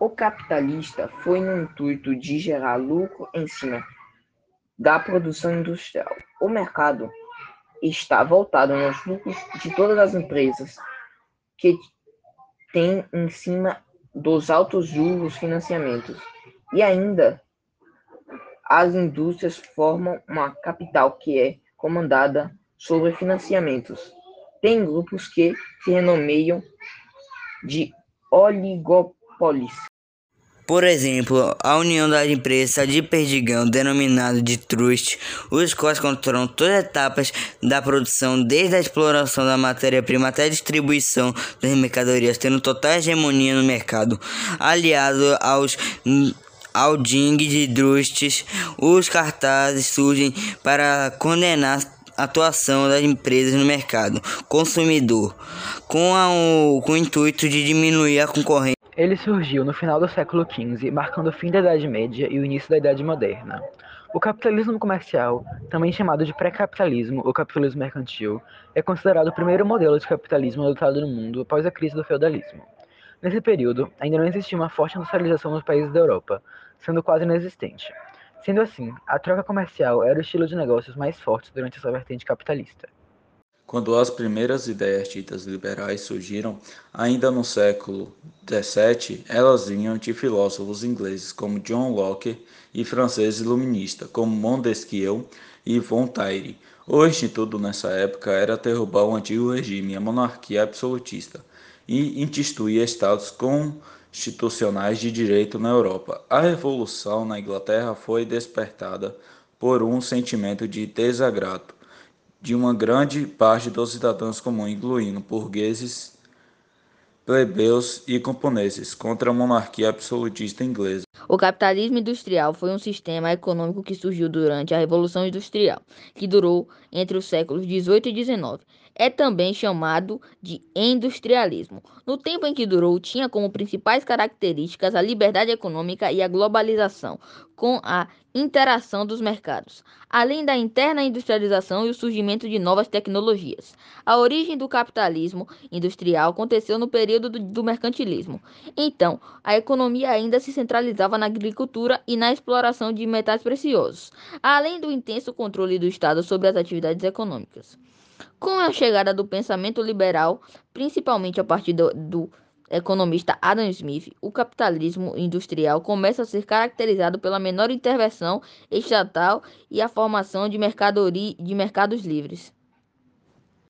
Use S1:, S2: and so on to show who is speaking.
S1: O capitalista foi no intuito de gerar lucro em cima da produção industrial. O mercado está voltado nos lucros de todas as empresas que têm em cima dos altos juros financiamentos. E ainda as indústrias formam uma capital que é comandada sobre financiamentos. Tem grupos que se renomeiam de oligopólios.
S2: Por exemplo, a união das empresas de perdigão, denominado de trust, os quais controlam todas as etapas da produção, desde a exploração da matéria-prima até a distribuição das mercadorias, tendo total hegemonia no mercado, aliado aos ao ding de trustes, os cartazes surgem para condenar a atuação das empresas no mercado consumidor, com, a, com o intuito de diminuir a concorrência.
S3: Ele surgiu no final do século XV, marcando o fim da Idade Média e o início da Idade Moderna. O capitalismo comercial, também chamado de pré-capitalismo ou capitalismo mercantil, é considerado o primeiro modelo de capitalismo adotado no mundo após a crise do feudalismo. Nesse período, ainda não existia uma forte industrialização nos países da Europa, sendo quase inexistente. Sendo assim, a troca comercial era o estilo de negócios mais forte durante essa vertente capitalista.
S4: Quando as primeiras ideias ditas liberais surgiram, ainda no século XVII, elas vinham de filósofos ingleses como John Locke e franceses iluministas como Montesquieu e Voltaire. O instituto nessa época era derrubar o antigo regime, a monarquia absolutista, e instituir estados constitucionais de direito na Europa. A revolução na Inglaterra foi despertada por um sentimento de desagrado de uma grande parte dos cidadãos comuns, incluindo burgueses, plebeus e camponeses, contra a monarquia absolutista inglesa.
S5: O capitalismo industrial foi um sistema econômico que surgiu durante a Revolução Industrial, que durou entre os séculos 18 e 19 é também chamado de industrialismo. No tempo em que durou, tinha como principais características a liberdade econômica e a globalização, com a interação dos mercados, além da interna industrialização e o surgimento de novas tecnologias. A origem do capitalismo industrial aconteceu no período do, mercantilismo. Então, a economia ainda se centralizava na agricultura e na exploração de metais preciosos, além do intenso controle do Estado sobre as atividades econômicas. Com a chegada do pensamento liberal, principalmente a partir do, do economista Adam Smith, o capitalismo industrial começa a ser caracterizado pela menor intervenção estatal e a formação de, de mercados livres.